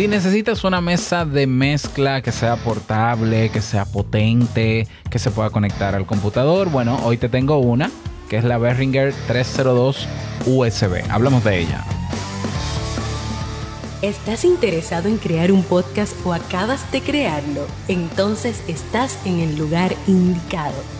Si necesitas una mesa de mezcla que sea portable, que sea potente, que se pueda conectar al computador, bueno, hoy te tengo una, que es la Behringer 302 USB. Hablamos de ella. ¿Estás interesado en crear un podcast o acabas de crearlo? Entonces estás en el lugar indicado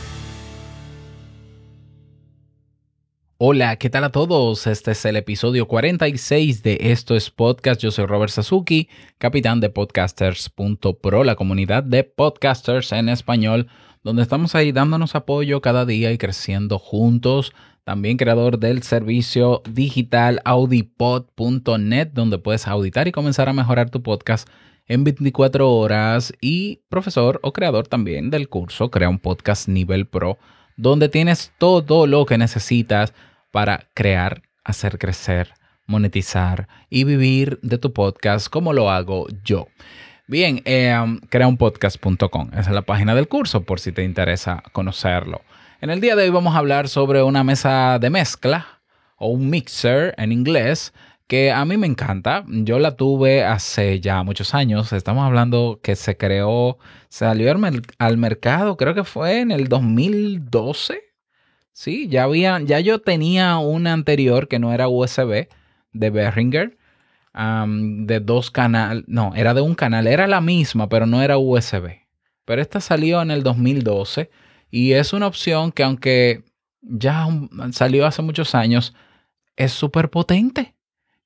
Hola, ¿qué tal a todos? Este es el episodio 46 de Esto es Podcast. Yo soy Robert Sasuki, capitán de podcasters.pro, la comunidad de podcasters en español, donde estamos ahí dándonos apoyo cada día y creciendo juntos. También creador del servicio digital audipod.net, donde puedes auditar y comenzar a mejorar tu podcast en 24 horas. Y profesor o creador también del curso Crea un Podcast Nivel Pro, donde tienes todo lo que necesitas para crear, hacer crecer, monetizar y vivir de tu podcast como lo hago yo. Bien, eh, um, creaunpodcast.com. Esa es la página del curso por si te interesa conocerlo. En el día de hoy vamos a hablar sobre una mesa de mezcla o un mixer en inglés que a mí me encanta. Yo la tuve hace ya muchos años. Estamos hablando que se creó, salió al mercado, creo que fue en el 2012 Sí, ya había, ya yo tenía una anterior que no era USB de Behringer, de dos canales, no, era de un canal, era la misma, pero no era USB. Pero esta salió en el 2012 y es una opción que aunque ya salió hace muchos años, es súper potente.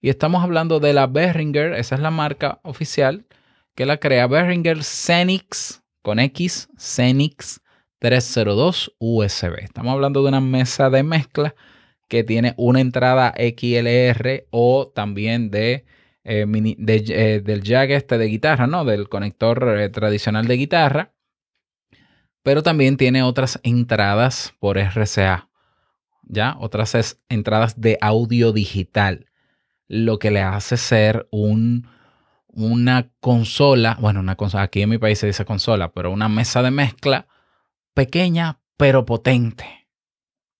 Y estamos hablando de la Behringer, esa es la marca oficial que la crea Behringer Xenix con X, Xenix 302 USB. Estamos hablando de una mesa de mezcla que tiene una entrada XLR o también de, eh, eh, del jack este de guitarra, ¿no? Del conector eh, tradicional de guitarra. Pero también tiene otras entradas por RCA. ¿Ya? Otras entradas de audio digital. Lo que le hace ser un, una consola, bueno, una consola, aquí en mi país se dice consola, pero una mesa de mezcla pequeña pero potente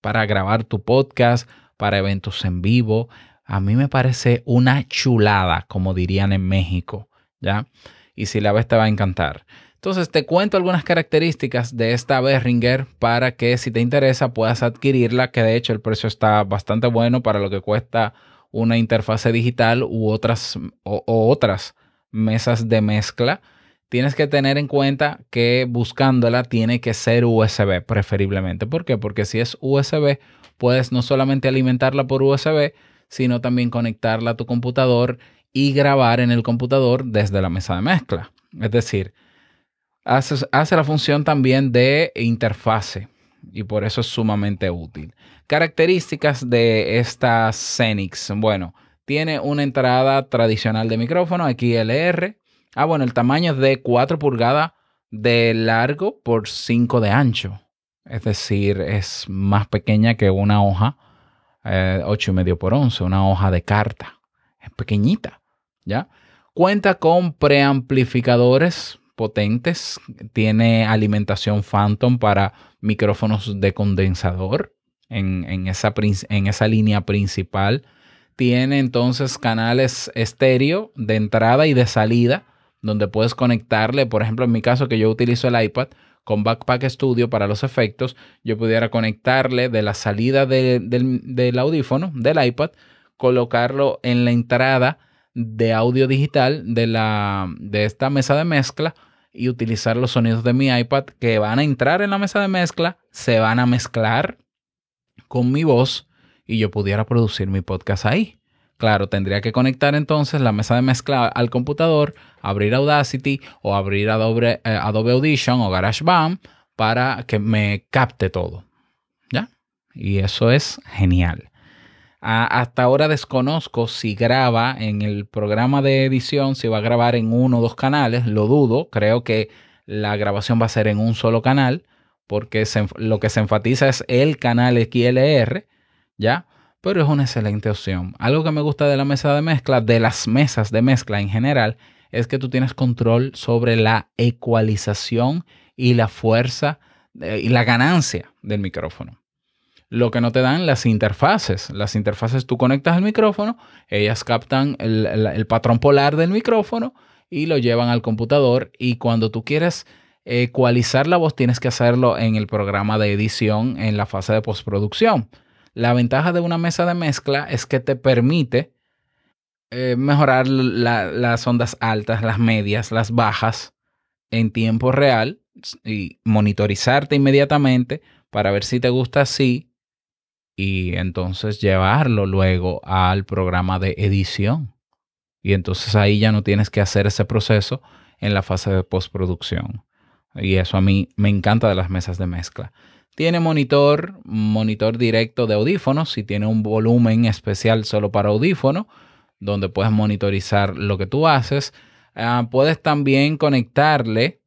para grabar tu podcast, para eventos en vivo. A mí me parece una chulada, como dirían en México, ¿ya? Y si la ves te va a encantar. Entonces te cuento algunas características de esta Behringer para que si te interesa puedas adquirirla, que de hecho el precio está bastante bueno para lo que cuesta una interfase digital u otras, o otras mesas de mezcla tienes que tener en cuenta que buscándola tiene que ser USB preferiblemente. ¿Por qué? Porque si es USB, puedes no solamente alimentarla por USB, sino también conectarla a tu computador y grabar en el computador desde la mesa de mezcla. Es decir, hace, la función también de interfase y por eso es sumamente útil. Características de esta Xenix. Bueno, tiene una entrada tradicional de micrófono XLR, Ah, bueno, el tamaño es de 4 pulgadas de largo por 5 de ancho. Es decir, es más pequeña que una hoja, eh, 8 y medio por 11, una hoja de carta. Es pequeñita, ¿ya? Cuenta con preamplificadores potentes, tiene alimentación Phantom para micrófonos de condensador en esa línea principal. Tiene entonces canales estéreo de entrada y de salida donde puedes conectarle, por ejemplo, en mi caso que yo utilizo el iPad con Backpack Studio para los efectos, yo pudiera conectarle de la salida del, audífono, del iPad, colocarlo en la entrada de audio digital de, la, de esta mesa de mezcla y utilizar los sonidos de mi iPad que van a entrar en la mesa de mezcla, se van a mezclar con mi voz y yo pudiera producir mi podcast ahí. Claro, tendría que conectar entonces la mesa de mezcla al computador, abrir Audacity o abrir Adobe, eh, Adobe Audition o GarageBand para que me capte todo. ¿Ya? Y eso es genial. hasta ahora desconozco si graba en el programa de edición, si va a grabar en uno o dos canales, lo dudo, creo que la grabación va a ser en un solo canal, porque lo que se enfatiza es el canal XLR, ¿ya? Pero es una excelente opción. Algo que me gusta de la mesa de mezcla, de las mesas de mezcla en general, es que tú tienes control sobre la ecualización y la fuerza eh, y la ganancia del micrófono. Lo que no te dan las interfaces. Las interfaces tú conectas el micrófono, ellas captan el, patrón polar del micrófono y lo llevan al computador y cuando tú quieres ecualizar la voz tienes que hacerlo en el programa de edición en la fase de postproducción. La ventaja de una mesa de mezcla es que te permite eh, mejorar las ondas altas, las medias, las bajas en tiempo real y monitorizarte inmediatamente para ver si te gusta así y entonces llevarlo luego al programa de edición. Y entonces ahí ya no tienes que hacer ese proceso en la fase de postproducción. Y eso a mí me encanta de las mesas de mezcla. Tiene monitor, monitor directo de audífonos y tiene un volumen especial solo para audífono, donde puedes monitorizar lo que tú haces. Ah, puedes también conectarle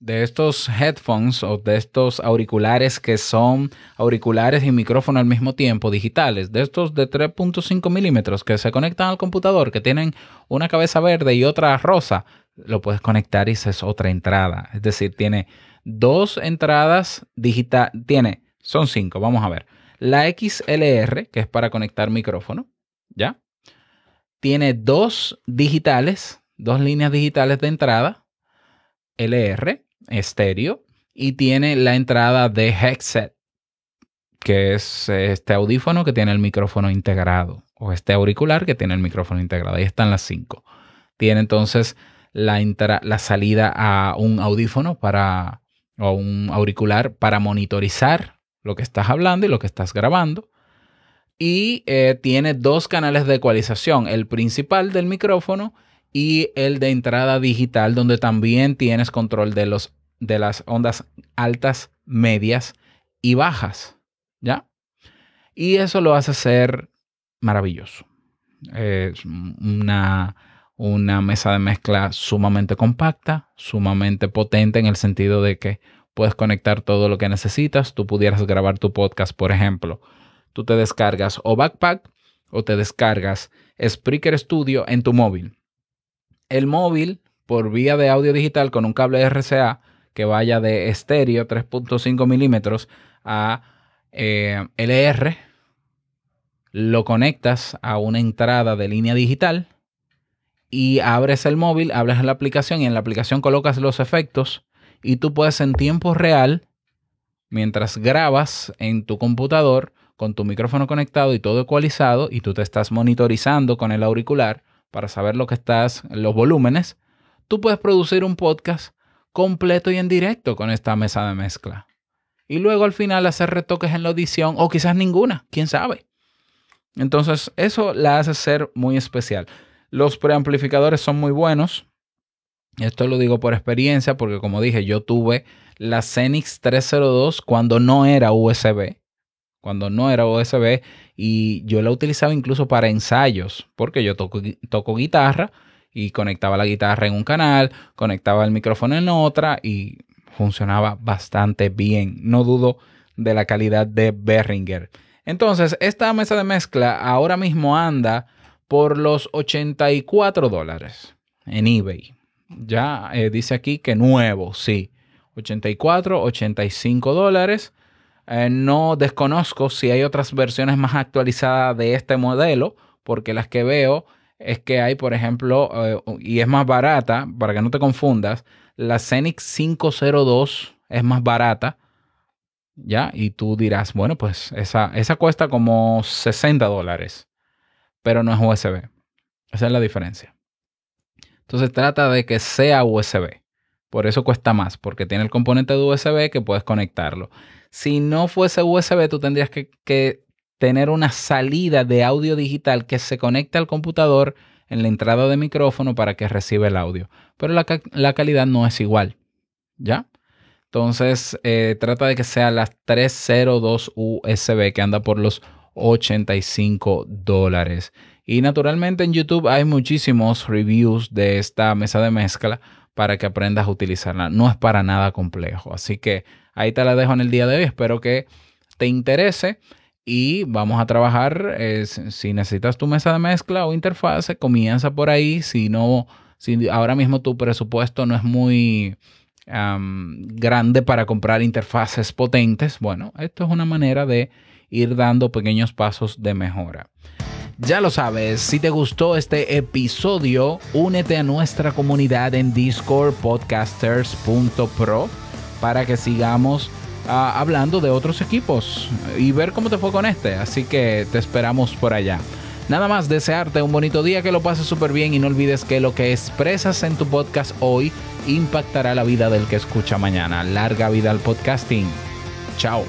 de estos headphones o de estos auriculares que son auriculares y micrófono al mismo tiempo, digitales, de estos de 3.5 milímetros que se conectan al computador, que tienen una cabeza verde y otra rosa, lo puedes conectar y esa es otra entrada. Es decir, tiene dos entradas digitales, tiene, son cinco, vamos a ver. La XLR, que es para conectar micrófono, ¿ya? Tiene dos digitales, dos líneas digitales de entrada, LR, estéreo y tiene la entrada de headset, que es este audífono que tiene el micrófono integrado, o este auricular que tiene el micrófono integrado. Ahí están las cinco. Tiene entonces la, la salida a un audífono para, o un auricular para monitorizar lo que estás hablando y lo que estás grabando. Y eh, tiene dos canales de ecualización, el principal del micrófono y el de entrada digital, donde también tienes control de, los, de las ondas altas, medias y bajas. ¿Ya? Y eso lo hace ser maravilloso. Es una, una mesa de mezcla sumamente compacta, sumamente potente en el sentido de que puedes conectar todo lo que necesitas. Tú pudieras grabar tu podcast, por ejemplo. Tú te descargas o Backpack o te descargas Spreaker Studio en tu móvil el móvil por vía de audio digital con un cable RCA que vaya de estéreo 3.5 milímetros a eh, LR, lo conectas a una entrada de línea digital y abres el móvil, en la aplicación y en la aplicación colocas los efectos y tú puedes en tiempo real, mientras grabas en tu computador con tu micrófono conectado y todo ecualizado y tú te estás monitorizando con el auricular, para saber lo que estás, los volúmenes, tú puedes producir un podcast completo y en directo con esta mesa de mezcla. Y luego al final hacer retoques en la audición o quizás ninguna, quién sabe. Entonces eso la hace ser muy especial. Los preamplificadores son muy buenos. Esto lo digo por experiencia porque como dije, yo tuve la Xenix 302 cuando no era USB cuando no era USB y yo la utilizaba incluso para ensayos, porque yo toco, toco guitarra y conectaba la guitarra en un canal, conectaba el micrófono en otra y funcionaba bastante bien. No dudo de la calidad de Behringer. Entonces, esta mesa de mezcla ahora mismo anda por los 84 dólares en eBay. Ya eh, dice aquí que nuevo, sí. 84, 85 dólares. Eh, no desconozco si hay otras versiones más actualizadas de este modelo, porque las que veo es que hay, por ejemplo, eh, y es más barata, para que no te confundas, la Zenix 502 es más barata, ¿ya? Y tú dirás, bueno, pues esa, esa cuesta como 60 dólares, pero no es USB. Esa es la diferencia. Entonces trata de que sea USB. Por eso cuesta más, porque tiene el componente de USB que puedes conectarlo. Si no fuese USB, tú tendrías que, tener una salida de audio digital que se conecte al computador en la entrada de micrófono para que reciba el audio. Pero la, calidad no es igual. ¿Ya? Entonces, eh, trata de que sea la 302 USB que anda por los 85 dólares. Y naturalmente en YouTube hay muchísimos reviews de esta mesa de mezcla para que aprendas a utilizarla. No es para nada complejo. Así que ahí te la dejo en el día de hoy. Espero que te interese y vamos a trabajar. Eh, si necesitas tu mesa de mezcla o interfase, comienza por ahí. Si no, si ahora mismo tu presupuesto no es muy grande para comprar interfaces potentes, bueno, esto es una manera de ir dando pequeños pasos de mejora. Ya lo sabes, si te gustó este episodio, únete a nuestra comunidad en Discord podcasters.pro para que sigamos ah, hablando de otros equipos y ver cómo te fue con este. Así que te esperamos por allá. Nada más desearte un bonito día, que lo pases súper bien y no olvides que lo que expresas en tu podcast hoy impactará la vida del que escucha mañana. Larga vida al podcasting. Chao.